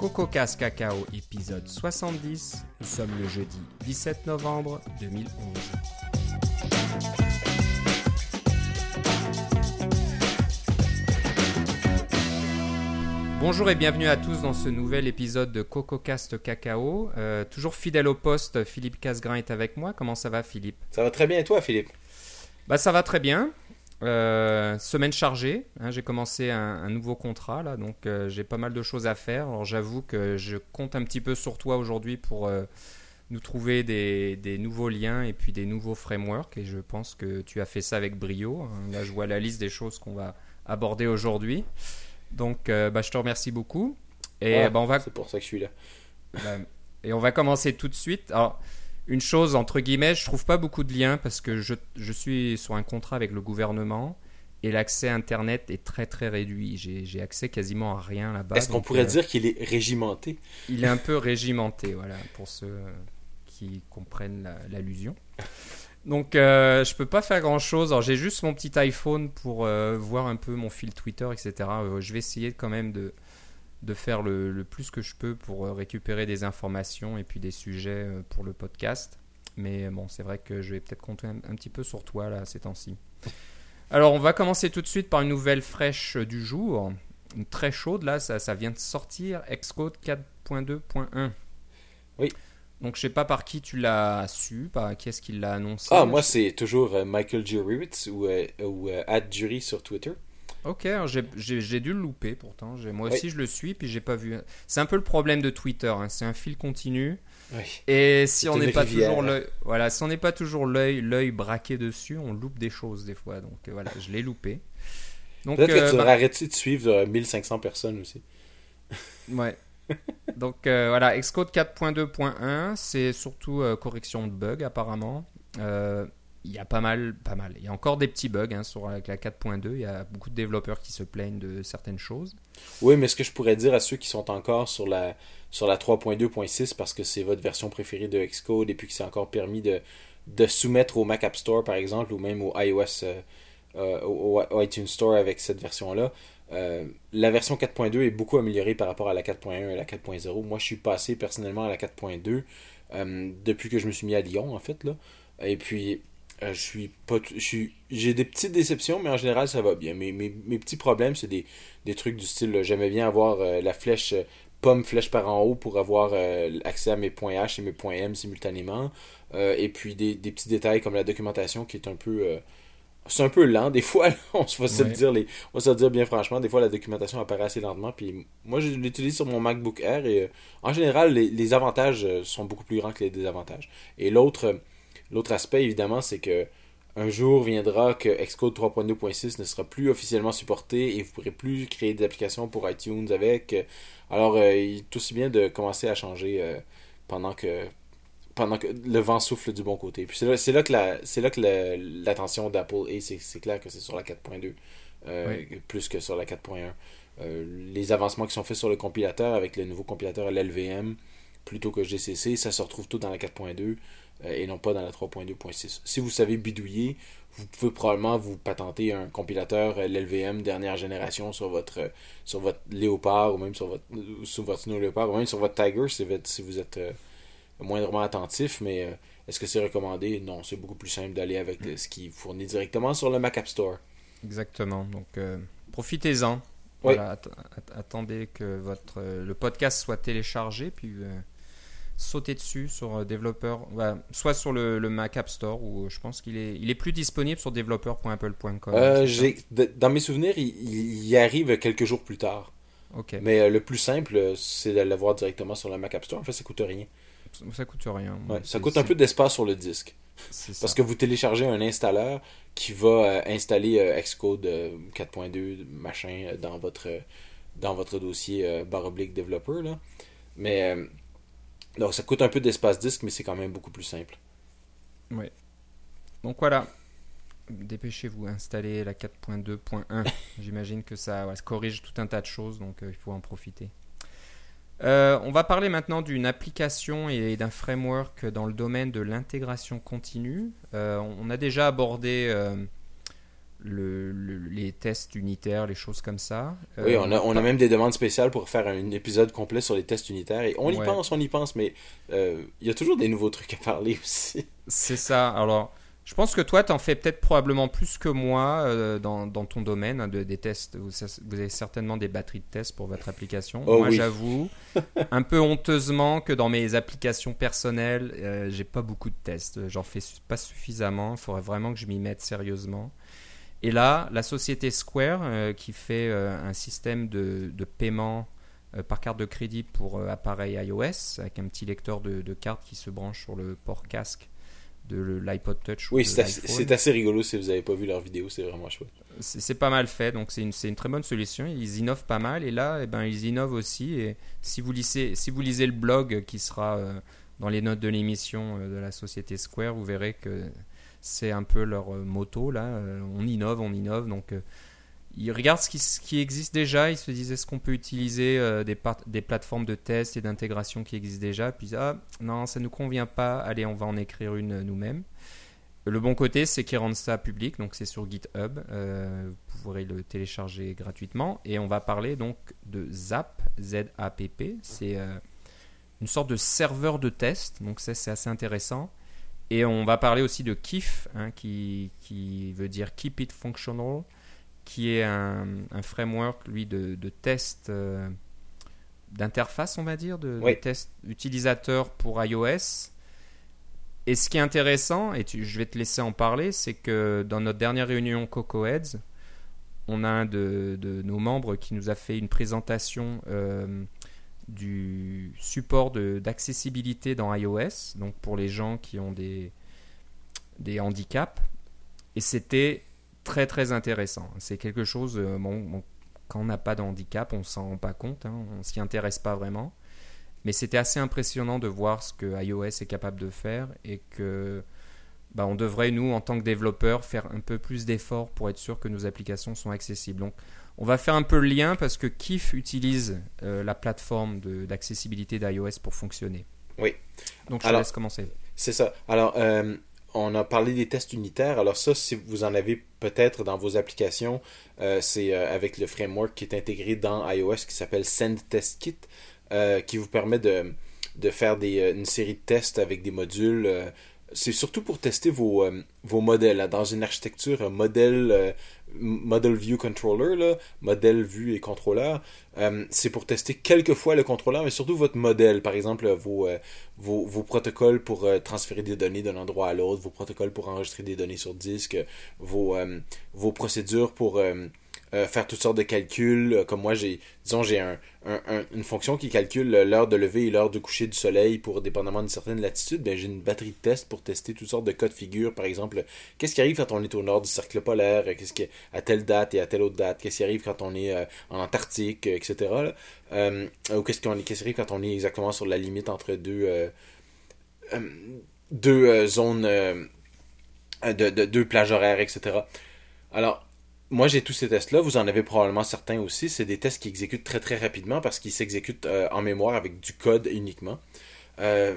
CocoCast Cacao épisode 70. Nous sommes le jeudi 17 novembre 2011. Bonjour et bienvenue à tous dans ce nouvel épisode de CocoCast Cacao. Euh, toujours fidèle au poste, Philippe Casgrain est avec moi. Comment ça va Philippe? Ça va très bien et toi Philippe? Bah ça va très bien. Euh, semaine chargée, hein, j'ai commencé un, un, nouveau contrat là, donc euh, j'ai pas mal de choses à faire. Alors j'avoue que je compte un petit peu sur toi aujourd'hui pour euh, nous trouver des, des, nouveaux liens et puis des nouveaux frameworks. Et je pense que tu as fait ça avec brio. Hein. Là, je vois la liste des choses qu'on va aborder aujourd'hui. Donc, bah, je te remercie beaucoup. Et ah, bah, on va. C'est pour ça que je suis là. Bah, et on va commencer tout de suite. Alors, une chose, entre guillemets, je trouve pas beaucoup de liens parce que je, je suis sur un contrat avec le gouvernement et l'accès Internet est très très réduit. J'ai accès quasiment à rien là-bas. Est-ce qu'on pourrait euh, dire qu'il est régimenté? Il est un peu régimenté, voilà, pour ceux qui comprennent l'allusion. Donc euh, je peux pas faire grand chose. Alors j'ai juste mon petit iPhone pour euh, voir un peu mon fil Twitter, etc. Euh, je vais essayer quand même de, de faire le, le, plus que je peux pour euh, récupérer des informations et puis des sujets euh, pour le podcast. Mais bon, c'est vrai que je vais peut-être compter un, un, petit peu sur toi là ces temps-ci. Alors on va commencer tout de suite par une nouvelle fraîche du jour. Une très chaude là, ça, ça vient de sortir. Xcode 4.2.1. Oui. Donc je sais pas par qui tu l'as su, par qui est-ce qu'il l'a annoncé. Ah, moi c'est toujours euh, Michael Jurewitz ou, euh, ou euh, Jury sur Twitter. Ok, j'ai dû le louper pourtant. Moi aussi je le suis, puis j'ai pas vu. C'est un peu le problème de Twitter, hein. c'est un fil continu. Oui. Et si on n'est pas toujours l'œil, voilà, si on n'est pas toujours l'œil, l'œil braqué dessus, on loupe des choses des fois. Donc voilà, je l'ai loupé. Peut-être euh, que tu bah... arrêté de suivre 1500 personnes aussi? Ouais. Donc euh, voilà, Xcode 4.2.1, c'est surtout euh, correction de bugs apparemment. Euh, il y a pas mal, pas mal. Il y a encore des petits bugs hein, sur avec la 4.2. Il y a beaucoup de développeurs qui se plaignent de certaines choses. Oui, mais ce que je pourrais dire à ceux qui sont encore sur la sur la 3.2.6 parce que c'est votre version préférée de Xcode et puis que c'est encore permis de, de soumettre au Mac App Store par exemple ou même au iOS euh, au, au, iTunes Store avec cette version là. Euh, la version 4.2 est beaucoup améliorée par rapport à la 4.1 et la 4.0. Moi, je suis passé personnellement à la 4.2 euh, depuis que je me suis mis à Lyon, en fait. Là. Et puis, euh, je suis pas. J'ai des petites déceptions, mais en général, ça va bien. Mes, mes, mes petits problèmes, c'est des, des trucs du style j'aimais bien avoir euh, la flèche pomme flèche par en haut pour avoir accès à mes points H et mes points M simultanément. et puis, des, des, petits détails comme la documentation qui est un peu c'est un peu lent des fois, là, on va se ouais. dire les, on se dire bien franchement, des fois la documentation apparaît assez lentement. Puis moi, je l'utilise sur mon MacBook Air et euh, en général, les, les, avantages euh, sont beaucoup plus grands que les désavantages. Et l'autre, l'autre aspect évidemment, c'est que un jour viendra que Xcode 3.2.6 ne sera plus officiellement supporté et vous pourrez plus créer des applications pour iTunes avec. Alors, euh, il est aussi bien de commencer à changer euh, pendant que pendant que le vent souffle du bon côté. Puis c'est là, c'est là que la, c'est là que l'attention d'Apple est, c'est, clair que c'est sur la 4.2 euh, oui. plus que sur la 4.1. Euh, les avancements qui sont faits sur le compilateur avec le nouveau compilateur LLVM plutôt que GCC, ça se retrouve tout dans la 4.2 euh, et non pas dans la 3.2.6. Si vous savez bidouiller, vous pouvez probablement vous patenter un compilateur LLVM dernière génération sur votre sur votre Léopard ou même sur votre sur votre Snow Léopard ou même sur votre Tiger si vous êtes, si vous êtes moindrement attentif, mais euh, est-ce que c'est recommandé? Non, c'est beaucoup plus simple d'aller avec ce qui fournit directement sur le Mac App Store. Exactement. Donc, euh, profitez-en. Oui. Voilà, att attendez que votre euh, le podcast soit téléchargé, puis euh, sautez dessus sur développeur, voilà, soit sur le, le, Mac App Store, ou je pense qu'il est, il est plus disponible sur développeur.apple.com. dans mes souvenirs, il, il, y arrive quelques jours plus tard. Okay. Mais le plus simple, c'est de l'avoir directement sur le Mac App Store. En fait, ça coûte rien ça coûte rien. Ouais, ça coûte un peu d'espace sur le disque. Parce que vous téléchargez un installeur qui va euh, installer euh, Xcode euh, 4.2 machin dans votre dans votre dossier barre oblique développeur là. Mais donc ça coûte un peu d'espace disque mais c'est quand même beaucoup plus simple. Oui. Donc voilà. Dépêchez-vous, installez la 4.2.1. J'imagine que ça, ouais, ça, corrige tout un tas de choses, donc il faut en profiter. Euh, on va parler maintenant d'une application et d'un framework dans le domaine de l'intégration continue. Euh, on a déjà abordé euh, le, les tests unitaires, les choses comme ça. oui, on a, on a même des demandes spéciales pour faire un épisode complet sur les tests unitaires. Et on y pense, on y pense, mais il y a toujours des nouveaux trucs à parler aussi. C'est ça. Alors, je pense que toi, tu en fais peut-être probablement plus que moi euh, dans, dans, ton domaine hein, de, des tests. Vous, avez certainement des batteries de tests pour votre application. Oh moi, j'avoue, un peu honteusement, que dans mes applications personnelles, euh, j'ai pas beaucoup de tests. J'en fais pas suffisamment. Il faudrait vraiment que je m'y mette sérieusement. Et là, la société Square, euh, qui fait un système de, de paiement par carte de crédit pour appareil iOS, avec un petit lecteur de, de cartes qui se branche sur le port casque de l'iPod Touch. Oui, c'est assez, rigolo si vous n'avez pas vu leur vidéo, c'est vraiment chouette. C'est pas mal fait, donc c'est une, une, très bonne solution. Ils innovent pas mal et là, eh ben, ils innovent aussi. Et si vous lisez, si vous lisez le blog qui sera euh, dans les notes de l'émission euh, de la société Square, vous verrez que c'est un peu leur euh, moto là. on innove, on innove, donc ils regardent ce qui, existe déjà, ils se disent est-ce qu'on peut utiliser euh, des, plateformes de test et d'intégration qui existent déjà, puis ah non, ça ne nous convient pas, allez, on va en écrire une euh, nous-mêmes. Le bon côté, c'est qu'ils rendent ça public, donc c'est sur GitHub, euh, vous pourrez le télécharger gratuitement, et on va parler donc de Zap, Z-A-P-P, c'est une sorte de serveur de test, donc ça c'est assez intéressant. Et on va parler aussi de KIF, hein, qui, qui veut dire Keep It Functional qui est un, framework, lui, de, de test euh, d'interface, on va dire, de, test utilisateur pour iOS. Et ce qui est intéressant, et je vais te laisser en parler, c'est que dans notre dernière réunion CocoHeads, on a un de, nos membres qui nous a fait une présentation euh, du support d'accessibilité dans iOS, donc pour les gens qui ont des, des handicaps. Et c'était très très intéressant. C'est quelque chose, euh, bon, quand on n'a pas de handicap, on s'en rend pas compte, hein, on s'y intéresse pas vraiment. Mais c'était assez impressionnant de voir ce que iOS est capable de faire et que bah, on devrait, nous, en tant que développeurs, faire un peu plus d'efforts pour être sûr que nos applications sont accessibles. On va faire un peu le lien parce que Kif utilise euh, la plateforme d'accessibilité d'iOS pour fonctionner. Oui. Donc, je laisse commencer. C'est ça. Alors, euh, on a parlé des tests unitaires. Alors ça, si vous en avez peut-être dans vos applications, euh, c'est avec le framework qui est intégré dans iOS qui s'appelle Send Test Kit, qui vous permet de, de faire des, une série de tests avec des modules c'est surtout pour tester vos, euh, vos modèles. Dans une architecture euh, modèle, euh, model view controller, là, modèle vue et contrôleur, c'est pour tester quelquefois le contrôleur, mais surtout votre modèle. Par exemple, vos, vos, vos, protocoles pour transférer des données d'un endroit à l'autre, vos protocoles pour enregistrer des données sur disque, vos procédures pour euh, faire toutes sortes de calculs. Euh, comme moi, j'ai, disons, j'ai un, une fonction qui calcule l'heure de lever et l'heure de coucher du soleil pour dépendamment d'une certaine latitude. Ben, j'ai une batterie de tests pour tester toutes sortes de cas de figure. Par exemple, qu'est-ce qui arrive quand on est au nord du cercle polaire, qu'est-ce qui à telle date et à telle autre date, qu'est-ce qui arrive quand on est euh, en Antarctique, etc. ou qu'est-ce, qu'on, qu'est-ce qui arrive quand on est exactement sur la limite entre deux, deux zones, de, deux plages horaires, etc. Alors, moi, j'ai tous ces tests-là. Vous en avez probablement certains aussi. C'est des tests qui exécutent très très rapidement parce qu'ils s'exécutent euh, en mémoire avec du code uniquement. Euh,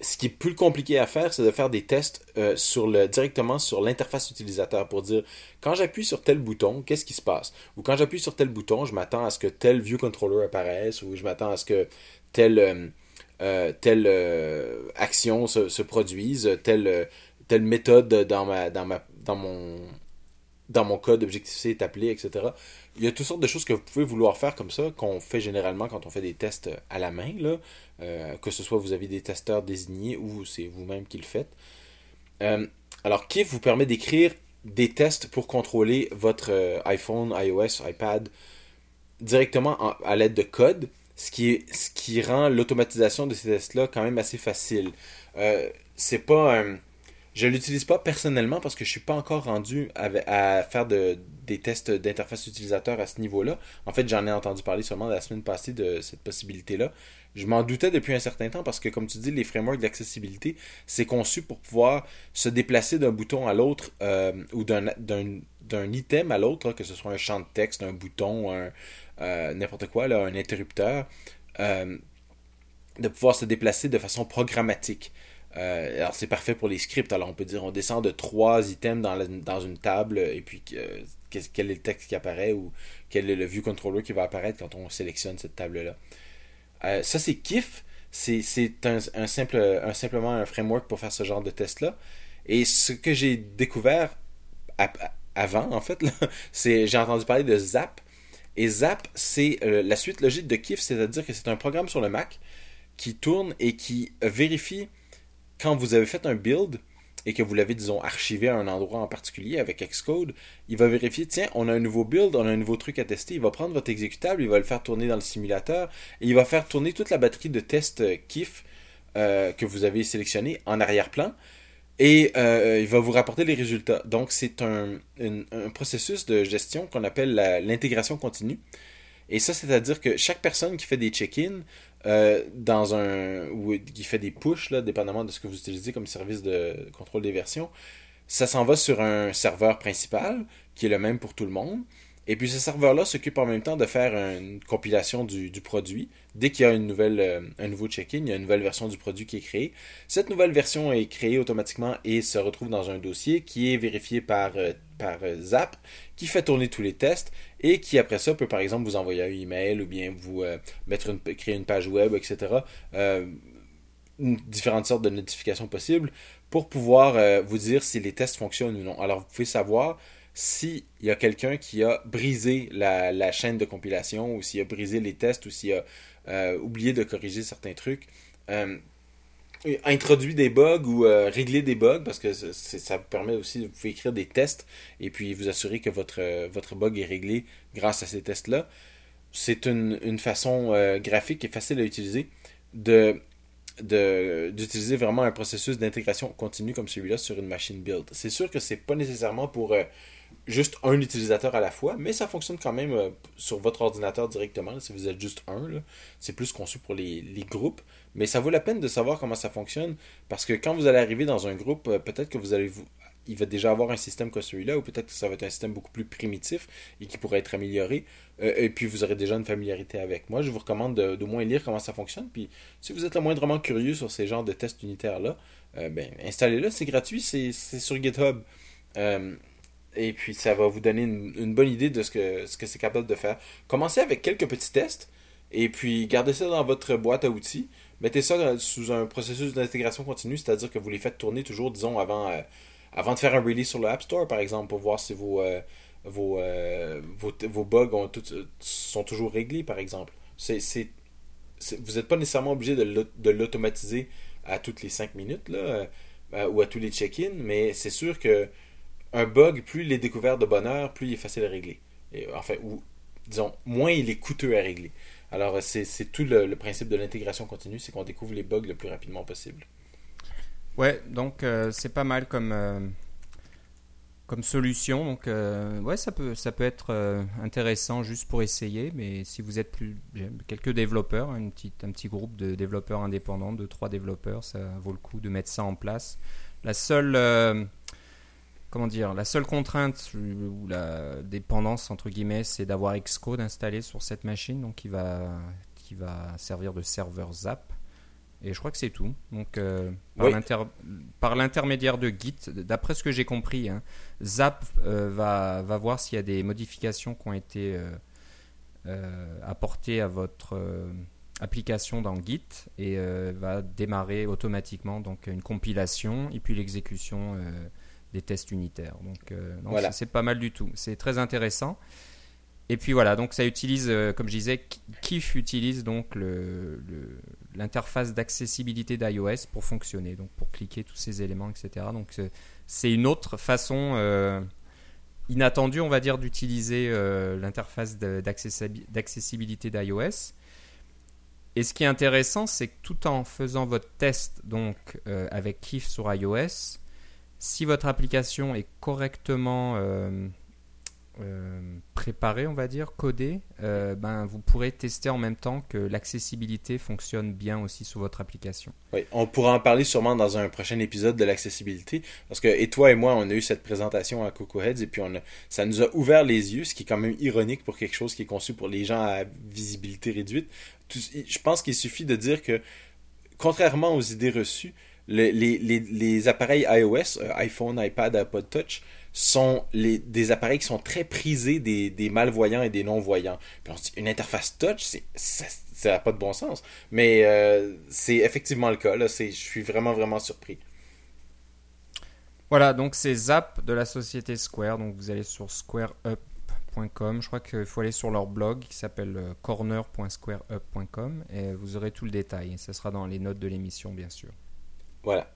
ce qui est plus compliqué à faire, c'est de faire des tests euh, sur le, directement sur l'interface utilisateur pour dire quand j'appuie sur tel bouton, qu'est-ce qui se passe? Ou quand j'appuie sur tel bouton, je m'attends à ce que tel view controller apparaisse ou je m'attends à ce que telle, telle action se, se, produise, telle, telle méthode dans, ma, dans, ma, dans mon dans mon code, Objective-C est appelé, etc. Il y a toutes sortes de choses que vous pouvez vouloir faire comme ça, qu'on fait généralement quand on fait des tests à la main, là, euh, que ce soit vous avez des testeurs désignés ou c'est vous-même qui le faites. Euh, alors, Kif vous permet d'écrire des tests pour contrôler votre euh, iPhone, iOS, iPad directement à l'aide de code, ce qui, ce qui rend l'automatisation de ces tests-là quand même assez facile. c'est pas un je l'utilise pas personnellement parce que je suis pas encore rendu à, faire de, des tests d'interface utilisateur à ce niveau-là. En fait, j'en ai entendu parler seulement la semaine passée de cette possibilité-là. Je m'en doutais depuis un certain temps parce que, comme tu dis, les frameworks d'accessibilité, c'est conçu pour pouvoir se déplacer d'un bouton à l'autre euh, ou d'un item à l'autre, que ce soit un champ de texte, un bouton, euh, n'importe quoi, un interrupteur, euh, de pouvoir se déplacer de façon programmatique. Euh, alors c'est parfait pour les scripts. Alors on peut dire on descend de trois items dans, une table et puis quel est le texte qui apparaît ou quel est le view controller qui va apparaître quand on sélectionne cette table-là. Euh, ça c'est KIF. C'est un, simple, simplement un framework pour faire ce genre de test-là. Et ce que j'ai découvert avant, en fait, c'est j'ai entendu parler de Zap. Et Zap, c'est euh, la suite logique de KIF, c'est-à-dire que c'est un programme sur le Mac qui tourne et qui vérifie quand vous avez fait un build et que vous l'avez, disons, archivé à un endroit en particulier avec Xcode, il va vérifier, tiens, on a un nouveau build, on a un nouveau truc à tester, il va prendre votre exécutable, il va le faire tourner dans le simulateur, et il va faire tourner toute la batterie de tests euh, KIF euh, que vous avez sélectionné en arrière-plan, et euh, il va vous rapporter les résultats. Donc, c'est un, un, processus de gestion qu'on appelle l'intégration continue. Et ça, c'est-à-dire que chaque personne qui fait des check-ins euh, dans un qui fait des push, là, dépendamment de ce que vous utilisez comme service de contrôle des versions, ça s'en va sur un serveur principal qui est le même pour tout le monde. Et puis ce serveur-là s'occupe en même temps de faire une compilation du, produit. Dès qu'il y a une nouvelle, euh, un nouveau check-in, il y a une nouvelle version du produit qui est créée. Cette nouvelle version est créée automatiquement et se retrouve dans un dossier qui est vérifié par, euh, par euh, Zap, qui fait tourner tous les tests et qui après ça peut par exemple vous envoyer un email ou bien vous mettre une, créer une page web, etc. différentes sortes de notifications possibles pour pouvoir vous dire si les tests fonctionnent ou non. Alors vous pouvez savoir s'il y a quelqu'un qui a brisé la, chaîne de compilation ou s'il a brisé les tests ou s'il a euh, oublié de corriger certains trucs, euh, introduit des bugs ou euh, régler des bugs parce que ça vous permet aussi, vous écrire des tests et puis vous assurer que votre, votre bug est réglé grâce à ces tests-là. C'est une, une, façon graphique et facile à utiliser de d'utiliser vraiment un processus d'intégration continue comme celui-là sur une machine build. C'est sûr que c'est pas nécessairement pour juste un utilisateur à la fois, mais ça fonctionne quand même euh, sur votre ordinateur directement, si vous êtes juste un. C'est plus conçu pour les, groupes, mais ça vaut la peine de savoir comment ça fonctionne, parce que quand vous allez arriver dans un groupe, euh, peut-être que vous allez vous... Il va déjà avoir un système comme celui-là, ou peut-être que ça va être un système beaucoup plus primitif et qui pourrait être amélioré, euh, et puis vous aurez déjà une familiarité avec. Moi, je vous recommande de, moins lire comment ça fonctionne, puis si vous êtes le moindrement curieux sur ces genres de tests unitaires-là, ben, installez-le, c'est gratuit, c'est sur GitHub. Et puis, ça va vous donner une, bonne idée de ce que, ce que c'est capable de faire. Commencez avec quelques petits tests. Et puis, gardez ça dans votre boîte à outils. Mettez ça sous un processus d'intégration continue, c'est-à-dire que vous les faites tourner toujours, disons, avant, euh, avant de faire un release sur le App Store, par exemple, pour voir si vos, euh, vos, euh, vos, vos, bugs ont sont toujours réglés, par exemple. C'est, vous n'êtes pas nécessairement obligé de l'automatiser à toutes les 5 minutes là, ou à tous les check-ins, mais c'est sûr que un bug, plus il est découvert de bonne heure, plus il est facile à régler. Et, enfin, ou disons, moins il est coûteux à régler. Alors, c'est tout le, principe de l'intégration continue, c'est qu'on découvre les bugs le plus rapidement possible. Ouais, donc euh, c'est pas mal comme, euh, solution. Donc, euh, ouais, ça peut, être intéressant juste pour essayer. Mais si vous êtes plus quelques développeurs, petite, un petit groupe de développeurs indépendants, de trois développeurs, ça vaut le coup de mettre ça en place. La seule comment dire, la seule contrainte ou la dépendance entre guillemets, c'est d'avoir Xcode installé sur cette machine, donc qui va, qui va servir de serveur Zap. Et je crois que c'est tout. Donc, euh, par l'intermédiaire de Git, d'après ce que j'ai compris, hein, Zap euh, va, va, voir s'il y a des modifications qui ont été euh, apportées à votre application dans Git et va démarrer automatiquement donc une compilation et puis l'exécution des tests unitaires. Donc, euh, voilà. c'est pas mal du tout. C'est très intéressant. Et puis voilà, donc ça utilise, euh, comme je disais, Kif utilise donc l'interface le, d'accessibilité d'iOS pour fonctionner, donc pour cliquer tous ces éléments, etc. Donc c'est une autre façon euh, inattendue, on va dire, d'utiliser l'interface d'accessibilité d'iOS. Et ce qui est intéressant, c'est que tout en faisant votre test donc avec Kif sur iOS, si votre application est correctement euh, euh, préparée, on va dire, codée, euh, ben, vous pourrez tester en même temps que l'accessibilité fonctionne bien aussi sur votre application. Oui, on pourra en parler sûrement dans un prochain épisode de l'accessibilité, parce que et toi et moi, on a eu cette présentation à Coco Heads et puis on ça nous a ouvert les yeux, ce qui est quand même ironique pour quelque chose qui est conçu pour les gens à visibilité réduite. je pense qu'il suffit de dire que, contrairement aux idées reçues, les, appareils iOS, euh, iPhone, iPad, iPod Touch, sont des appareils qui sont très prisés des, malvoyants et des non-voyants. Puis on dit, une interface touch, ça n'a pas de bon sens. Mais euh, c'est effectivement le cas. Je suis vraiment, vraiment surpris. Voilà, donc c'est Zap de la société Square. Donc vous allez sur squareup.com. Je crois qu'il faut aller sur leur blog qui s'appelle euh, corner.squareup.com et vous aurez tout le détail. Ce sera dans les notes de l'émission, bien sûr. Voilà.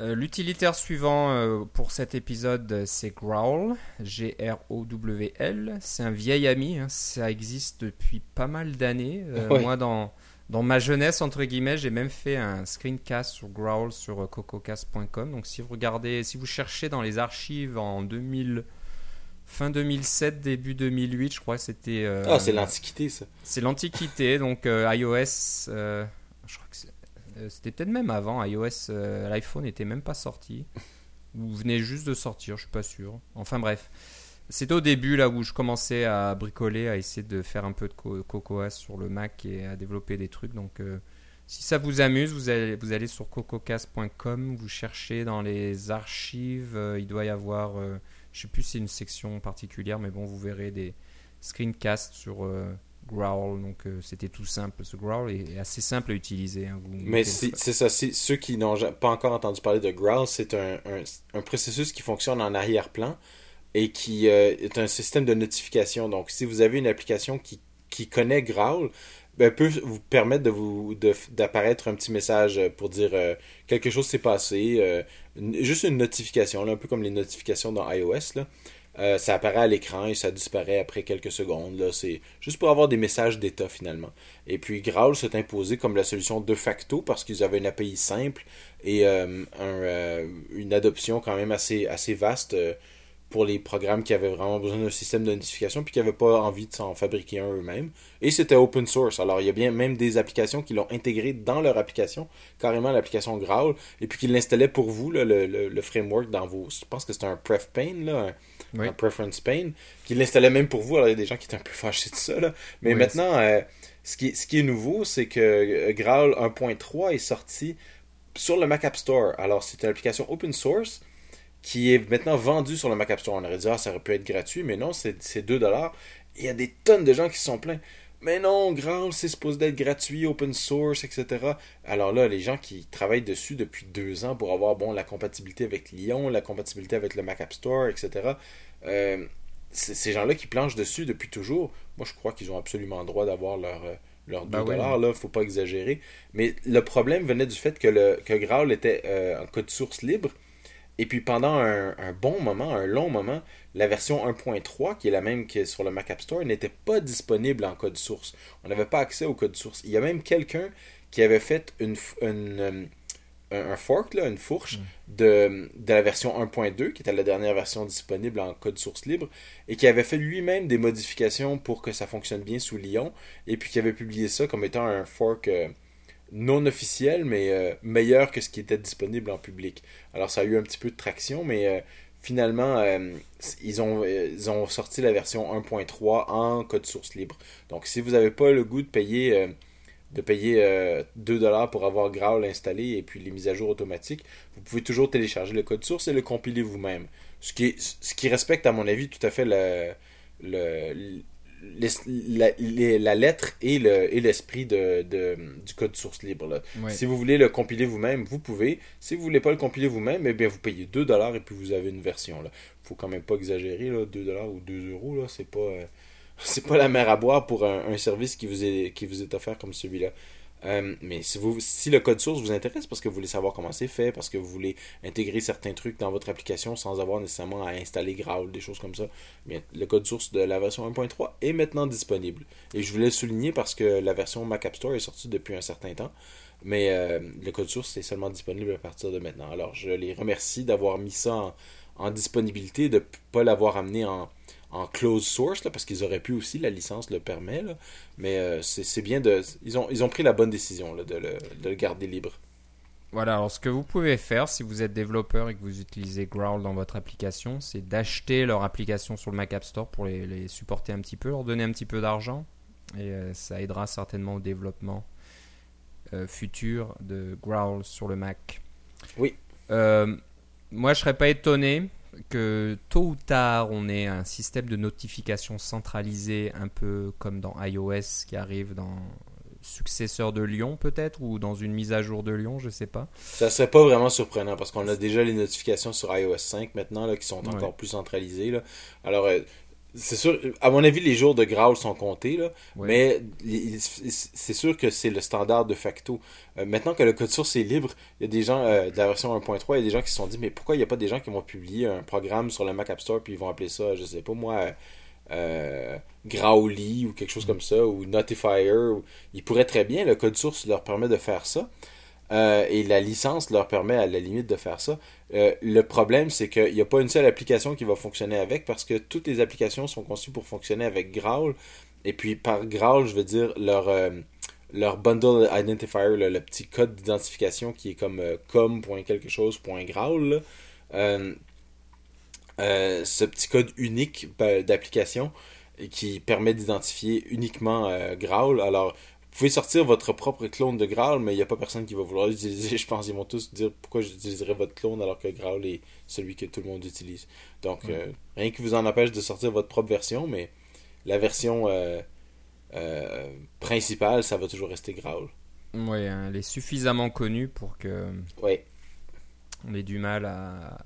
Euh, l'utilitaire suivant euh, pour cet épisode, c'est Growl, G-R-O-W-L. C'est un vieil ami, hein. ça existe depuis pas mal d'années. Euh, moi, dans, dans ma jeunesse, entre guillemets, j'ai même fait un screencast sur Growl sur cococast.com. Donc, si vous regardez, si vous cherchez dans les archives en 2000, fin 2007, début 2008, je crois que c'était. ah, c'est l'Antiquité, ça. C'est l'Antiquité, donc iOS. je crois que c'est c'était peut-être même avant. iOS, euh, l'iPhone n'était même pas sorti. Ou venait juste de sortir, je suis pas sûr. Enfin bref. C'était au début là où je commençais à bricoler, à essayer de faire un peu de CocoA sur le Mac et à développer des trucs. Donc euh, si ça vous amuse, vous allez, vous allez sur cococast.com, vous cherchez dans les archives, il doit y avoir, je sais plus si c'est une section particulière, mais bon, vous verrez des screencasts sur Growl. Donc euh, c'était tout simple. Ce Growl est, assez simple à utiliser. Hein. Mais c'est ça. Ceux qui n'ont pas encore entendu parler de Growl, c'est un, un, processus qui fonctionne en arrière-plan et qui euh, est un système de notification. Donc si vous avez une application qui, qui connaît Growl, ben, peut vous permettre de vous d'apparaître un petit message pour dire euh, quelque chose s'est passé, juste une notification, un peu comme les notifications dans iOS. Là. Euh, ça apparaît à l'écran et ça disparaît après quelques secondes. Là. C'est juste pour avoir des messages d'état finalement. Et puis Graal s'est imposé comme la solution de facto parce qu'ils avaient une API simple et euh, euh, une adoption quand même assez, assez vaste pour les programmes qui avaient vraiment besoin d'un système de notification puis qui n'avaient pas envie de s'en fabriquer un eux-mêmes. Et c'était open source. Alors il y a bien même des applications qui l'ont intégré dans leur application, carrément l'application Graal, et puis qui l'installaient pour vous, le, le, framework dans vos. Je pense que c'était un pref pane, là, preference pane, qui l'installait même pour vous. Alors il y a des gens qui étaient un peu fâchés de ça. Là. Mais maintenant, euh, ce, qui, ce qui est nouveau, c'est que euh, Graal 1.3 est sorti sur le Mac App Store. Alors c'est une application open source qui est maintenant vendu sur le Mac App Store. On aurait dit, ah, ça aurait pu être gratuit, mais non, c'est 2$. Il y a des tonnes de gens qui se sont plaints. Mais non, Graal, c'est supposé d'être gratuit, open source, etc. Alors là, les gens qui travaillent dessus depuis deux ans pour avoir bon, la compatibilité avec Lyon, la compatibilité avec le Mac App Store, etc. Euh, ces gens-là qui planchent dessus depuis toujours, moi je crois qu'ils ont absolument le droit d'avoir leur, euh, leur 2$. Ben là, faut pas exagérer. Mais le problème venait du fait que, le, que Graal était euh, en code source libre et puis pendant un, bon moment, un long moment, la version 1.3, qui est la même que sur le Mac App Store, n'était pas disponible en code source. On n'avait pas accès au code source. Il y a même quelqu'un qui avait fait une, euh, un fork, là, une fourche, mm. de, de, la version 1.2, qui était la dernière version disponible en code source libre, et qui avait fait lui-même des modifications pour que ça fonctionne bien sous Lyon, et puis qui avait publié ça comme étant un fork... Euh, non officiel, mais euh, meilleur que ce qui était disponible en public. Alors ça a eu un petit peu de traction, mais euh, finalement, euh, ils, ont, sorti la version 1.3 en code source libre. Donc si vous n'avez pas le goût de payer, de payer 2$ pour avoir Graal installé et puis les mises à jour automatiques, vous pouvez toujours télécharger le code source et le compiler vous-même. Ce qui, respecte, à mon avis, tout à fait le la, lettre et l'esprit de, du code source libre. Si vous voulez le compiler vous-même, vous pouvez. Si vous voulez pas le compiler vous-même, eh bien vous payez 2$ et puis vous avez une version. Il faut quand même pas exagérer, là, 2$ ou 2 euros, là, c'est pas, euh, c'est pas la mer à boire pour un, un, service qui vous est, qui vous est offert comme celui-là. Euh, mais si, vous, si le code source vous intéresse parce que vous voulez savoir comment c'est fait, parce que vous voulez intégrer certains trucs dans votre application sans avoir nécessairement à installer Graal, des choses comme ça, bien, le code source de la version 1.3 est maintenant disponible. Et je voulais le souligner parce que la version Mac App Store est sortie depuis un certain temps. Mais euh, le code source est seulement disponible à partir de maintenant. Alors je les remercie d'avoir mis ça en, en disponibilité, de ne pas l'avoir amené en, en closed source, là, parce qu'ils auraient pu aussi, la licence le permet, là, mais euh, c'est bien de... Ils ont, ils ont pris la bonne décision là, de, le, de, le, garder libre. Voilà, alors ce que vous pouvez faire si vous êtes développeur et que vous utilisez Growl dans votre application, c'est d'acheter leur application sur le Mac App Store pour les, les, supporter un petit peu, leur donner un petit peu d'argent, et euh, ça aidera certainement au développement euh, future de Growl sur le Mac. Oui. Moi, je serais pas étonné que tôt ou tard, on ait un système de notification centralisé, un peu comme dans iOS qui arrive dans successeur de Lyon peut-être ou dans une mise à jour de Lyon, je sais pas. Ça serait pas vraiment surprenant parce qu'on a déjà les notifications sur iOS 5 maintenant là, qui sont encore plus centralisées. Là. Alors, euh, c'est sûr, à mon avis, les jours de Graal sont comptés, là, mais c'est sûr que c'est le standard de facto. Euh, maintenant que le code source est libre, il y a des gens euh, de la version 1.3, il y a des gens qui se sont dit, mais pourquoi il n'y a pas des gens qui vont publier un programme sur le Mac App Store puis ils vont appeler ça, je sais pas moi, euh, Growly ou quelque chose comme ça, ou Notifier. Ils pourraient très bien, le code source leur permet de faire ça. Euh, et la licence leur permet à la limite de faire ça. Euh, le problème, c'est qu'il n'y a pas une seule application qui va fonctionner avec parce que toutes les applications sont conçues pour fonctionner avec Growl. Et puis par Growl, je veux dire leur, euh, leur bundle identifier, le petit code d'identification qui est comme com.quelque chose.growl. ce petit code unique d'application qui permet d'identifier uniquement Growl. Alors, vous pouvez sortir votre propre clone de Graal, mais il n'y a pas personne qui va vouloir l'utiliser. Je pense qu'ils vont tous dire pourquoi j'utiliserais votre clone alors que Graal est celui que tout le monde utilise. Donc, euh, rien qui vous en empêche de sortir votre propre version, mais la version euh, euh, principale, ça va toujours rester Graal. Oui, hein, elle est suffisamment connue pour que. Oui. On ait du mal à,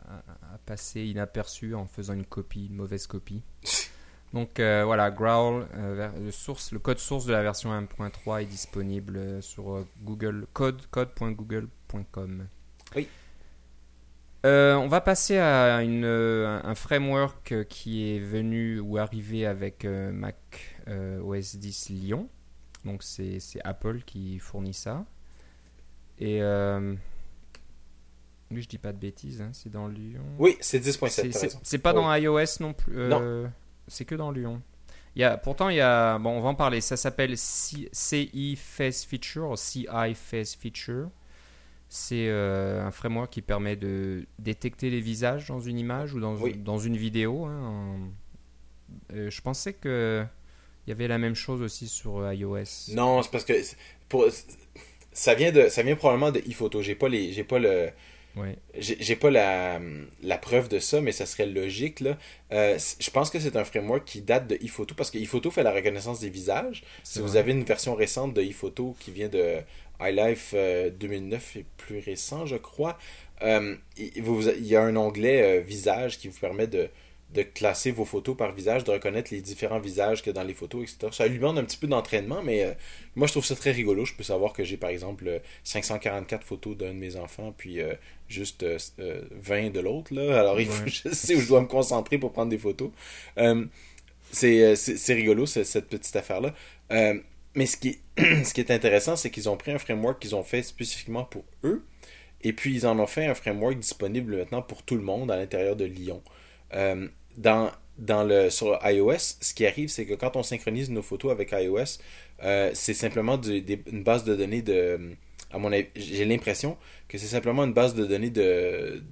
à passer inaperçu en faisant une copie, une mauvaise copie. Donc euh, voilà, Growl, euh, le, source, le code source de la version 1.3 est disponible euh, sur Google code code.google.com. Oui. on va passer à une, un framework qui est venu ou arrivé avec Mac OS 10 Lyon. Donc c'est Apple qui fournit ça. Et oui, je dis pas de bêtises, hein, c'est dans Lyon. Oui, c'est 10.7. C'est pas dans iOS non plus. Non. C'est que dans Lyon. Il y a, pourtant, il y a. Bon, on va en parler. Ça s'appelle CI Face Feature, CI Face Feature. C'est euh, un framework qui permet de détecter les visages dans une image ou dans, dans une vidéo. Hein, euh, je pensais que il y avait la même chose aussi sur euh, iOS. Non, c'est parce que pour, ça vient de ça vient probablement de iPhoto. J'ai pas les j'ai pas le j'ai pas la, la, preuve de ça, mais ça serait logique. Là. Euh, je pense que c'est un framework qui date de iPhoto parce que iPhoto fait la reconnaissance des visages. Si vous avez une version récente de iPhoto qui vient de iLife 2009 et plus récent, je crois, euh, il, y a un onglet euh, visage qui vous permet de, de classer vos photos par visage, de reconnaître les différents visages que dans les photos, etc. Ça lui demande un petit peu d'entraînement, mais euh, moi je trouve ça très rigolo. Je peux savoir que j'ai par exemple 544 photos d'un de mes enfants, puis euh, juste 20 euh, de l'autre. là. Alors il faut, je sais où je dois me concentrer pour prendre des photos. c'est rigolo cette petite affaire-là. mais ce qui, est, ce qui est intéressant, c'est qu'ils ont pris un framework qu'ils ont fait spécifiquement pour eux, et puis ils en ont fait un framework disponible maintenant pour tout le monde à l'intérieur de Lyon dans, dans le, sur iOS, ce qui arrive, c'est que quand on synchronise nos photos avec iOS, euh, c'est simplement une base de données de. À mon j'ai l'impression que c'est simplement une base de données de,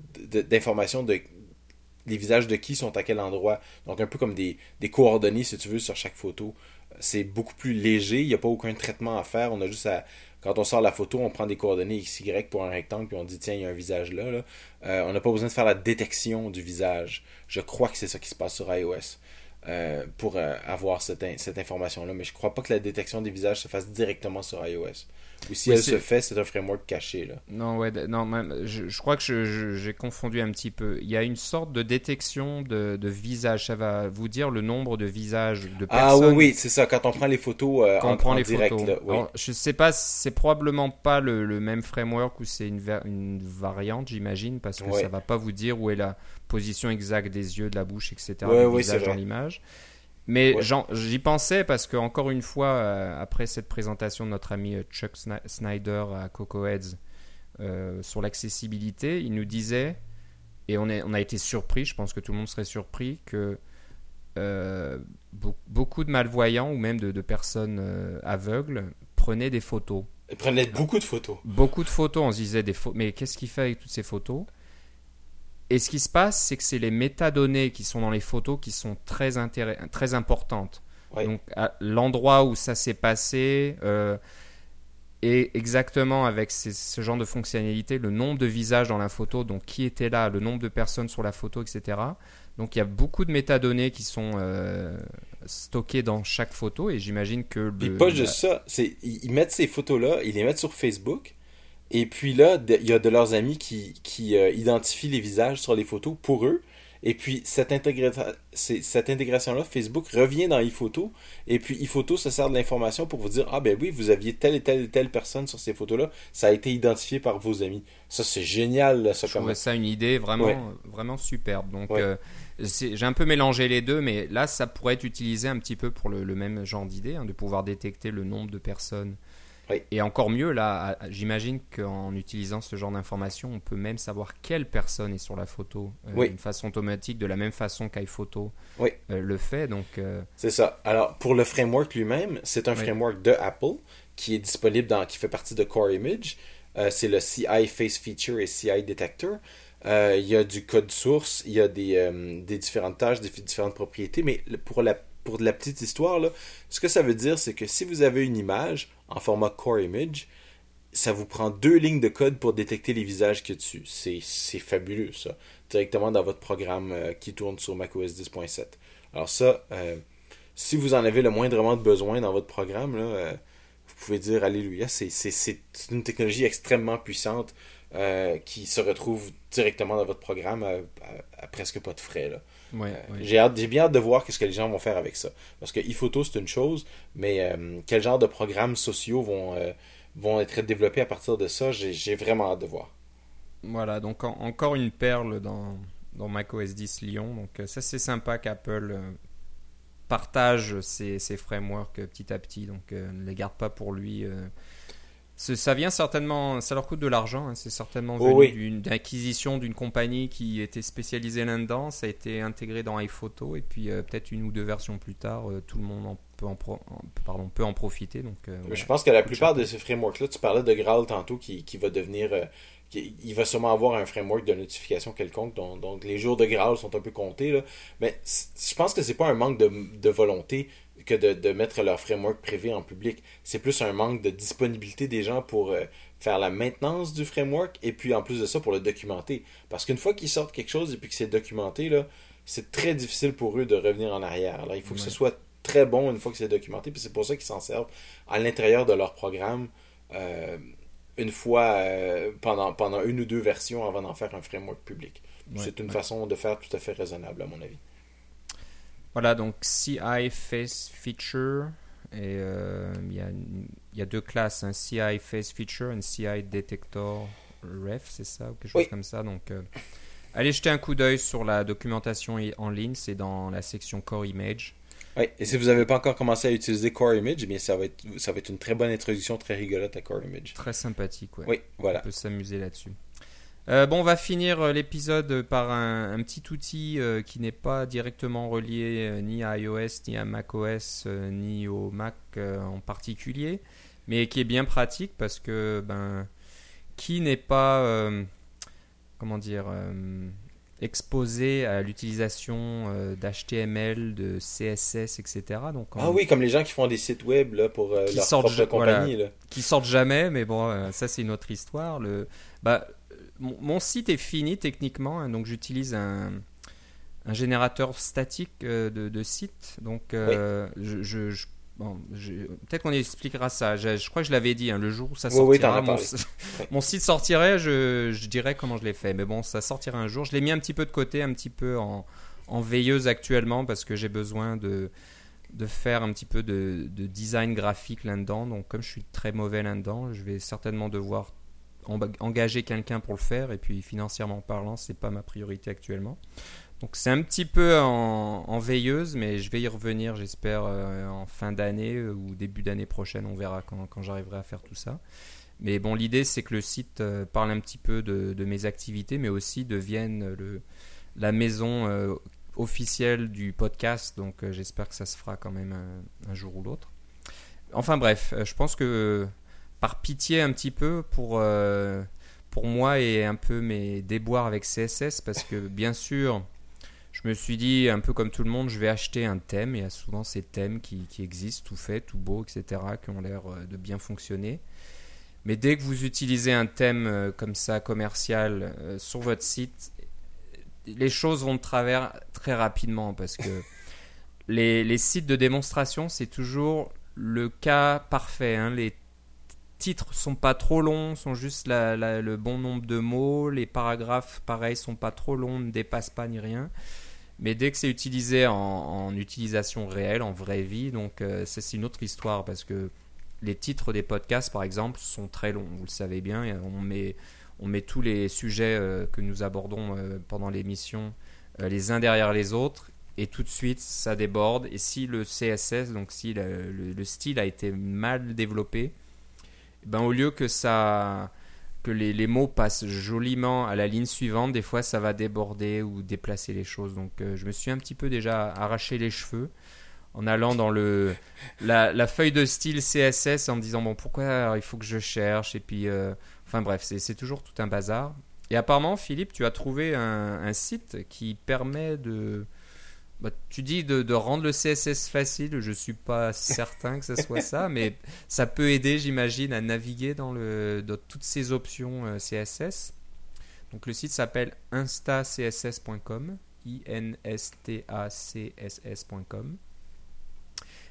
d'informations de, les visages de qui sont à quel endroit. Donc un peu comme des, des coordonnées, si tu veux, sur chaque photo. C'est beaucoup plus léger, il n'y a pas aucun traitement à faire. On a juste à, quand on sort la photo, on prend des coordonnées XY pour un rectangle, puis on dit tiens, il y a un visage là. Euh, on n'a pas besoin de faire la détection du visage. Je crois que c'est ça qui se passe sur iOS. Euh, pour euh, avoir cette, cette information-là. Mais je crois pas que la détection des visages se fasse directement sur iOS. Ou si elle se fait, c'est un framework caché. Là. Non, ouais, non même, je, crois que j'ai confondu un petit peu. Il y a une sorte de détection de, de, visage. Ça va vous dire le nombre de visages de personnes. Ah oui, oui, c'est ça. Quand on prend les photos euh, en, prend les direct. Photos. oui. je sais pas, c'est probablement pas le, le, même framework ou c'est une, une variante, j'imagine, parce que ça va pas vous dire où est la position exacte des yeux, de la bouche, etc. Ouais, oui, dans l'image. Mais j'y pensais parce que encore une fois, euh, après cette présentation de notre ami euh, Chuck Snyder à Coco Heads euh, sur l'accessibilité, il nous disait, et on, est, on a été surpris, je pense que tout le monde serait surpris, que beaucoup de malvoyants ou même de, personnes aveugles prenaient des photos. Ils prenaient beaucoup de photos. Beaucoup de photos, on se disait, des mais qu'est-ce qu'il fait avec toutes ces photos? Et ce qui se passe, c'est que c'est les métadonnées qui sont dans les photos qui sont très, très importantes. Donc, l'endroit où ça s'est passé, euh, Et exactement avec ce genre de fonctionnalité, le nombre de visages dans la photo, donc qui était là, le nombre de personnes sur la photo, etc. Donc il y a beaucoup de métadonnées qui sont euh, stockées dans chaque photo et j'imagine que... Ils pas juste ça, ils mettent ces photos-là, ils les mettent sur Facebook et puis là, il y a de leurs amis qui, qui euh, identifient les visages sur les photos pour eux et puis, cette, cette intégration-là, Facebook revient dans ePhoto. Et puis, ePhoto se sert de l'information pour vous dire Ah, ben oui, vous aviez telle et telle et telle personne sur ces photos-là. Ça a été identifié par vos amis. Ça, c'est génial. Ça, Je ça une idée vraiment, vraiment superbe. Donc, euh, j'ai un peu mélangé les deux, mais là, ça pourrait être utilisé un petit peu pour le, même genre d'idée, hein, de pouvoir détecter le nombre de personnes et encore mieux, là, j'imagine qu'en utilisant ce genre d'informations, on peut même savoir quelle personne est sur la photo euh, d'une façon automatique, de la même façon qu'iPhoto oui. Euh, le fait. Donc, euh, C'est ça. Alors, pour le framework lui-même, c'est un framework de Apple qui est disponible dans, qui fait partie de Core Image. c'est le CI Face Feature et CI Detector. il y a du code source, il y a des, des différentes tâches, des différentes propriétés, mais pour la pour de la petite histoire, là, ce que ça veut dire, c'est que si vous avez une image en format Core Image, ça vous prend deux lignes de code pour détecter les visages qu'il y a dessus. C'est fabuleux, ça. Directement dans votre programme euh, qui tourne sur macOS 10.7. Alors ça, euh, si vous en avez le moindrement de besoin dans votre programme, euh, vous pouvez dire Alléluia. C'est une technologie extrêmement puissante qui se retrouve directement dans votre programme à, presque pas de frais. Là. Euh, j'ai, bien hâte de voir ce que les gens vont faire avec ça. Parce que ePhoto, c'est une chose, mais euh, quel genre de programmes sociaux vont, euh, vont être développés à partir de ça, j'ai, vraiment hâte de voir. Voilà, donc encore une perle dans, dans macOS 10 Lyon. Donc ça, c'est sympa qu'Apple partage ses, ses, frameworks petit à petit. Donc ne les garde pas pour lui ça vient certainement, ça leur coûte de l'argent. Hein. c'est certainement oh venu d'une acquisition d'une compagnie qui était spécialisée là-dedans. Ça a été intégré dans iPhoto et puis euh, peut-être une ou deux versions plus tard, euh, tout le monde en peut, en pardon, peut en profiter. Donc, euh, Je pense que la plupart de ces frameworks-là, tu parlais de Graal tantôt qui, qui va devenir. il va sûrement avoir un framework de notification quelconque, donc, donc les jours de Graal sont un peu comptés. Là. Mais je pense que c'est pas un manque de, de volonté que de, mettre leur framework privé en public. C'est plus un manque de disponibilité des gens pour euh, faire la maintenance du framework et puis en plus de ça pour le documenter. Parce qu'une fois qu'ils sortent quelque chose et puis que c'est documenté, là, c'est très difficile pour eux de revenir en arrière. Alors il faut que ce soit très bon une fois que c'est documenté. Puis c'est pour ça qu'ils s'en servent à l'intérieur de leur programme euh, une fois euh, pendant, pendant une ou deux versions avant d'en faire un framework public. c'est une façon de faire tout à fait raisonnable à mon avis. Voilà, donc CI Face Feature. Et euh, il y, a deux classes, un CI Face Feature, un CI Detector Ref, c'est ça, ou quelque chose comme ça. Donc, euh, allez jeter un coup d'œil sur la documentation en ligne, c'est dans la section Core Image. Oui, et si vous n'avez pas encore commencé à utiliser Core Image, eh bien ça va, être, ça va être une très bonne introduction, très rigolote à Core Image. Très sympathique, ouais. Oui, voilà. On peut s'amuser là-dessus. Euh, bon, on va finir euh, l'épisode par un, petit outil euh, qui n'est pas directement relié ni à iOS, ni à macOS, ni au Mac en particulier, mais qui est bien pratique parce que ben, qui n'est pas, comment dire, exposé à l'utilisation d'HTML, de CSS, etc. Donc, Ah oui, comme les gens qui font des sites web là, pour leur propre compagnie. Qui sortent jamais, mais bon, ça c'est une autre histoire. Le, bah, mon, site est fini techniquement, hein, donc j'utilise un, générateur statique euh, de, site. Donc, euh, je, peut-être qu'on expliquera ça. Je, crois que je l'avais dit, hein, le jour où ça sortira, mon, site sortirait, je, dirais comment je l'ai fait. Mais bon, ça sortira un jour. Je l'ai mis un petit peu de côté, un petit peu en, veilleuse actuellement parce que j'ai besoin de, de faire un petit peu de, de design graphique là-dedans. Donc, comme je suis très mauvais là-dedans, je vais certainement devoir engager quelqu'un pour le faire et puis financièrement parlant c'est pas ma priorité actuellement. Donc c'est un petit peu en, veilleuse mais je vais y revenir j'espère euh, en fin d'année euh, ou début d'année prochaine. On verra quand, j'arriverai à faire tout ça. Mais bon l'idée c'est que le site euh, parle un petit peu de, mes activités mais aussi devienne la maison officielle du podcast. Donc j'espère que ça se fera quand même un jour ou l'autre. Enfin bref je pense que par pitié un petit peu pour, euh, pour moi et un peu mes déboires avec CSS parce que bien sûr, je me suis dit un peu comme tout le monde, je vais acheter un thème. Il y a souvent ces thèmes qui, qui existent, tout fait, tout beau, etc., qui ont l'air euh, de bien fonctionner. Mais dès que vous utilisez un thème euh, comme ça commercial sur votre site, les choses vont de travers très rapidement parce que les, les sites de démonstration, c'est toujours le cas parfait. hein. Les titres sont pas trop longs, sont juste le bon nombre de mots. Les paragraphes, pareil, sont pas trop longs, ne dépassent pas ni rien. Mais dès que c'est utilisé en, utilisation réelle, en vraie vie, donc euh, c'est une autre histoire parce que les titres des podcasts, par exemple, sont très longs. Vous le savez bien, on met, on met tous les sujets euh, que nous abordons euh, pendant l'émission les uns derrière les autres, et tout de suite ça déborde. Et si le CSS, donc si le, le- le style a été mal développé, ben au lieu que ça que les, les mots passent joliment à la ligne suivante, des fois ça va déborder ou déplacer les choses. Donc euh, je me suis un petit peu déjà arraché les cheveux en allant dans le la, la feuille de style CSS en me disant bon pourquoi il faut que je cherche? Et puis euh, enfin bref c'est toujours tout un bazar. Et apparemment Philippe tu as trouvé un, un site qui permet de bah, tu dis de, de rendre le CSS facile, je suis pas certain que ce soit ça, mais ça peut aider, j'imagine, à naviguer dans, le, dans toutes ces options euh, CSS. Donc le site s'appelle instacss.com, I-N-S-T-A-C-S-S.com.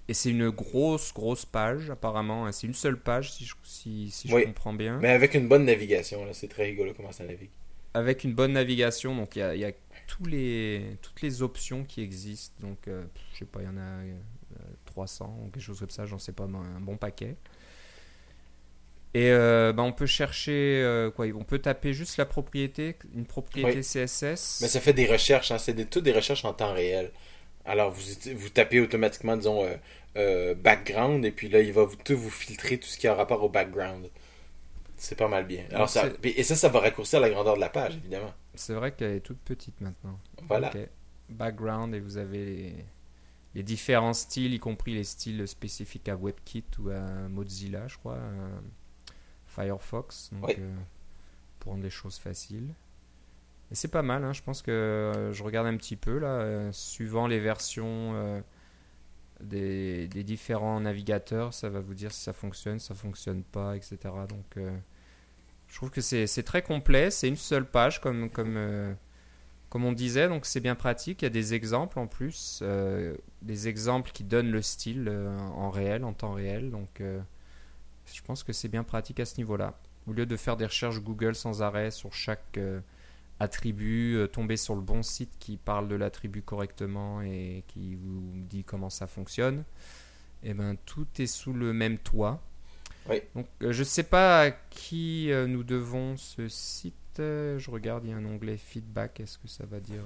Et c'est une grosse, grosse page, apparemment. hein. C'est une seule page, si je, si, si je Oui. comprends bien. Mais avec une bonne navigation, c'est très rigolo comment ça navigue. Avec une bonne navigation, donc il y y a tous les, toutes les options qui existent. Donc, euh, je sais pas, il y en a euh, 300 ou quelque chose comme ça, j'en sais pas, un bon paquet. Et euh, bah, on peut chercher euh, quoi On peut taper juste la propriété, une propriété Oui. CSS. Mais ça fait des recherches, hein, c'est des, toutes des recherches en temps réel. Alors, vous, vous tapez automatiquement, disons, euh, euh, background, et puis là, il va vous, tout vous filtrer tout ce qui a rapport au background. C'est pas mal bien. Alors, ça, et ça, ça va raccourcir la grandeur de la page, évidemment. C'est vrai qu'elle est toute petite maintenant. Voilà. Ok. Background et vous avez les, les différents styles, y compris les styles spécifiques à WebKit ou à Mozilla, je crois, à Firefox, donc, Oui. euh, pour rendre les choses faciles. Et c'est pas mal, hein, je pense que euh, je regarde un petit peu là, euh, suivant les versions euh, des, des différents navigateurs, ça va vous dire si ça fonctionne, ça fonctionne pas, etc. Donc euh, je trouve que c'est très complet, c'est une seule page euh, comme on disait, donc c'est bien pratique. Il y a des exemples en plus, euh, des exemples qui donnent le style euh, en réel, en temps réel. Donc je pense que c'est bien pratique à ce niveau-là. Au lieu de faire des recherches Google sans arrêt sur chaque attribut, tomber sur le bon site qui parle de l'attribut correctement et qui vous dit comment ça fonctionne, et ben tout est sous le même toit. Oui. Donc euh, je sais pas à qui euh, nous devons ce site. Euh, Je regarde, il y a un onglet feedback. Est-ce que ça va dire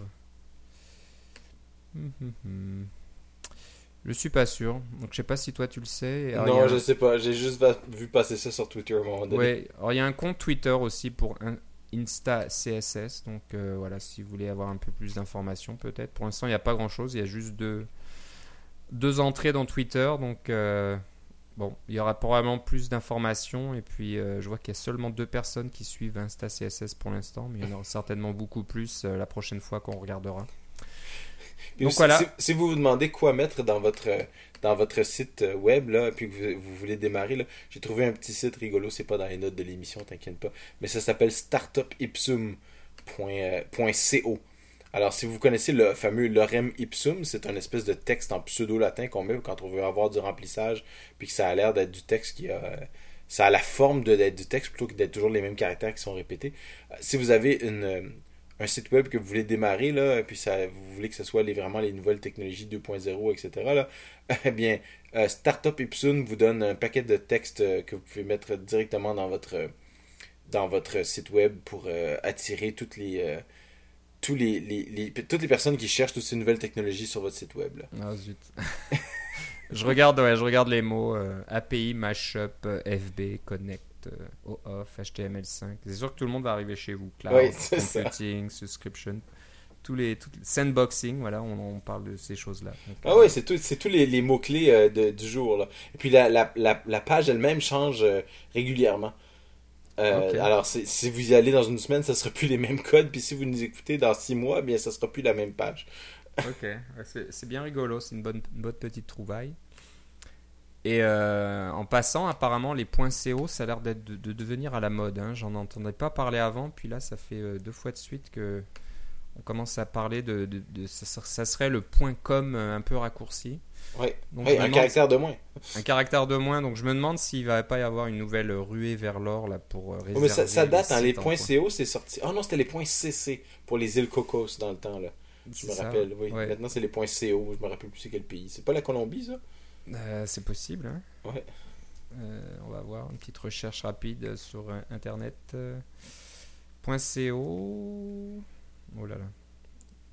Hum, hum, hum. Je suis pas sûr. Donc je sais pas si toi tu le sais. Alors, a non, un- je sais pas. J'ai juste vu passer ça sur Twitter à un moment donné. Ouais, alors il y a un compte Twitter aussi pour un- Insta CSS. Donc euh, voilà, si vous voulez avoir un peu plus d'informations, peut-être. Pour l'instant, il n'y a pas grand chose. Il y a juste deux, deux entrées dans Twitter. Donc euh, bon, il y aura probablement plus d'informations. Et puis euh, je vois qu'il y a seulement deux personnes qui suivent Insta CSS pour l'instant. Mais il y en aura certainement beaucoup plus euh, la prochaine fois qu'on regardera. Donc si, voilà. si- si vous vous demandez quoi mettre dans votre, euh, dans votre site web, là, puis que vous, vous voulez démarrer, j'ai trouvé un petit site rigolo, c'est pas dans les notes de l'émission, t'inquiète pas, mais ça s'appelle startupipsum.co. Alors, si vous connaissez le fameux lorem ipsum, c'est un espèce de texte en pseudo-latin qu'on met quand on veut avoir du remplissage, puis que ça a l'air d'être du texte qui a... ça a la forme d'être du texte plutôt que d'être toujours les mêmes caractères qui sont répétés. Euh, Si vous avez euh, un site web que vous voulez démarrer, là, puis ça, vous voulez que ce soit les, vraiment les nouvelles technologies 2.0, etc., là, eh bien, euh, Startup Ipsum vous donne un paquet de textes que vous pouvez mettre directement dans votre, dans votre site web pour attirer toutes les, tous les, les- les- toutes les personnes qui cherchent toutes ces nouvelles technologies sur votre site web. Ah zut. je regarde, ouais, je regarde les mots euh, API, Mashup, euh, FB, Connect, euh, OAuth, HTML5. C'est sûr que tout le monde va arriver chez vous. Cloud, Oui, c'est ça. computing, subscription, tous les, tout- sandboxing. Voilà, on, on parle de ces choses-là. Ah euh, oui, c'est tout- c'est tous les, les mots-clés euh, de- du jour. Là. Et puis la, la, la, la page elle-même change euh, régulièrement. Euh. Alors, si vous y allez dans une semaine, ça sera plus les mêmes codes. Puis si vous nous écoutez dans six mois, bien, ça sera plus la même page. Ok, c'est bien rigolo, c'est une bonne, une bonne petite trouvaille. Et euh, en passant, apparemment, les points CO, ça a l'air d'être de, de devenir à la mode. hein. J'en entendais pas parler avant, puis là, ça fait euh, deux fois de suite que on commence à parler de, de- de- ça, ser- ça serait le point com euh, un peu raccourci. Me un caractère de moins. un caractère de moins. Donc je me demande s'il va pas y avoir une nouvelle ruée vers l'or là pour euh, réserver. mais ça, ça date, hein, les points CO, c'est sorti. Oh non, c'était les points CC pour les îles Cocos dans le temps, là. Je me ça, rappelle, oui. ouais. Maintenant, c'est les points CO. Je me rappelle plus c'est quel pays. C'est pas la Colombie, ça? Euh, c'est possible. hein. Ouais. Euh, on va voir une petite recherche rapide sur internet. euh, point .co. Oh là là.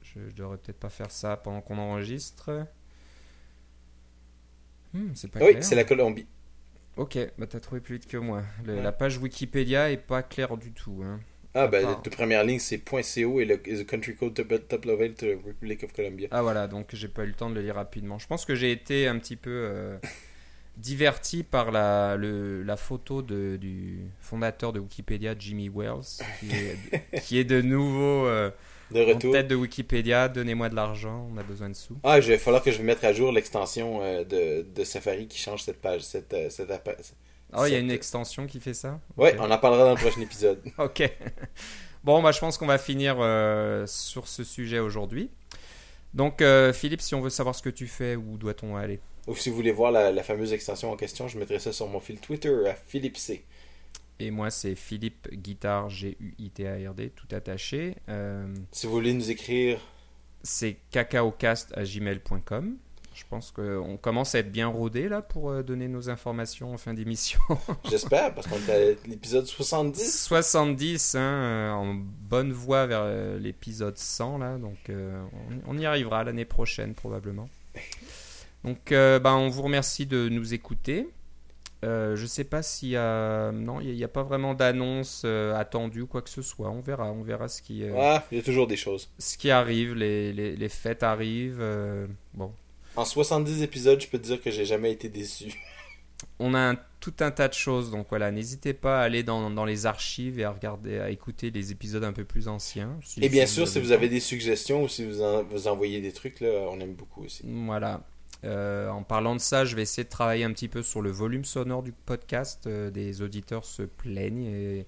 Je, je devrais peut-être pas faire ça pendant qu'on enregistre. Hmm, c'est pas Oui, clair. c'est la Colombie. Ok, bah t'as trouvé plus vite que moi. Le- Ouais. La page Wikipédia est pas claire du tout. hein. Ah, ben, part- de première ligne, c'est .co et le country code top, top level to the Republic of Colombia. Ah voilà, donc j'ai pas eu le temps de le lire rapidement. Je pense que j'ai été un petit peu euh, diverti par la, le- la photo de, du fondateur de Wikipédia, Jimmy Wells, qui est, qui est de nouveau euh, De retour. tête de Wikipédia. Donnez-moi de l'argent, on a besoin de sous. Ah, il va falloir que je mette à jour l'extension euh, de, de Safari qui change cette page. Cette, euh, cette Ah, il y a une extension qui fait ça? Ouais, Ok. on en parlera dans le prochain épisode. Ok. Bon, bah, je pense qu'on va finir euh, sur ce sujet aujourd'hui. Donc, euh, Philippe, si on veut savoir ce que tu fais, où doit-on aller? Ou si vous voulez voir la, la fameuse extension en question, je mettrai ça sur mon fil Twitter à Philippe C. Et moi, c'est Philippe Guitard, G-U-I-T-A-R-D, tout attaché. Euh, Si vous voulez nous écrire, c'est cacaocast.gmail.com. Je pense qu'on commence à être bien rodé là pour euh, donner nos informations en fin d'émission. j'espère, parce qu'on est à l'épisode 70. 70, hein, euh, en bonne voie vers l'épisode 100 là, donc euh, on, on y arrivera l'année prochaine probablement. Donc, euh, ben, on vous remercie de nous écouter. Euh, je sais pas s'il y a non, il n'y a, pas vraiment d'annonce euh, attendue ou quoi que ce soit. On verra, on verra ce qui euh, Ah, il y a toujours des choses. ce qui arrive. Les, les, les fêtes arrivent. euh, bon, En 70 épisodes, je peux te dire que j'ai jamais été déçu. on a un- tout un tas de choses. Donc voilà, n'hésitez pas à aller dans, dans les archives et à regarder, à écouter les épisodes un peu plus anciens. si- Et bien si sûr, si vous avez des suggestions ou si vous, en- vous envoyez des trucs, là, on aime beaucoup aussi. Voilà. Euh, en parlant de ça, je vais essayer de travailler un petit peu sur le volume sonore du podcast. Euh, des auditeurs se plaignent et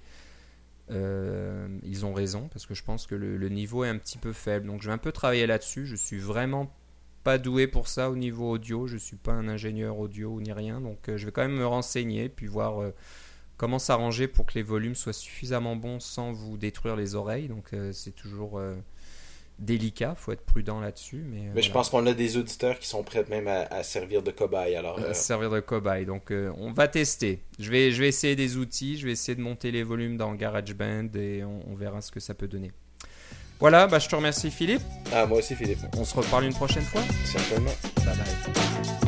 euh, ils ont raison parce que je pense que le, niveau est un petit peu faible. Donc je vais un peu travailler là-dessus. Je suis vraiment pas doué pour ça au niveau audio. Je suis pas un ingénieur audio ni rien. Donc je vais quand même me renseigner puis voir comment s'arranger pour que les volumes soient suffisamment bons sans vous détruire les oreilles. Donc c'est toujours délicat. Faut être prudent là-dessus. Mais, euh, Mais je voilà. pense qu'on a des auditeurs qui sont prêts même à, à servir de cobaye. Alors, euh, Euh, servir de cobaye. Donc, euh, on va tester. Je vais, je vais essayer des outils. Je vais essayer de monter les volumes dans GarageBand et on, on verra ce que ça peut donner. Voilà, bah, je te remercie Philippe. ah, moi aussi, Philippe. On se reparle une prochaine fois. Certainement. Bye bye.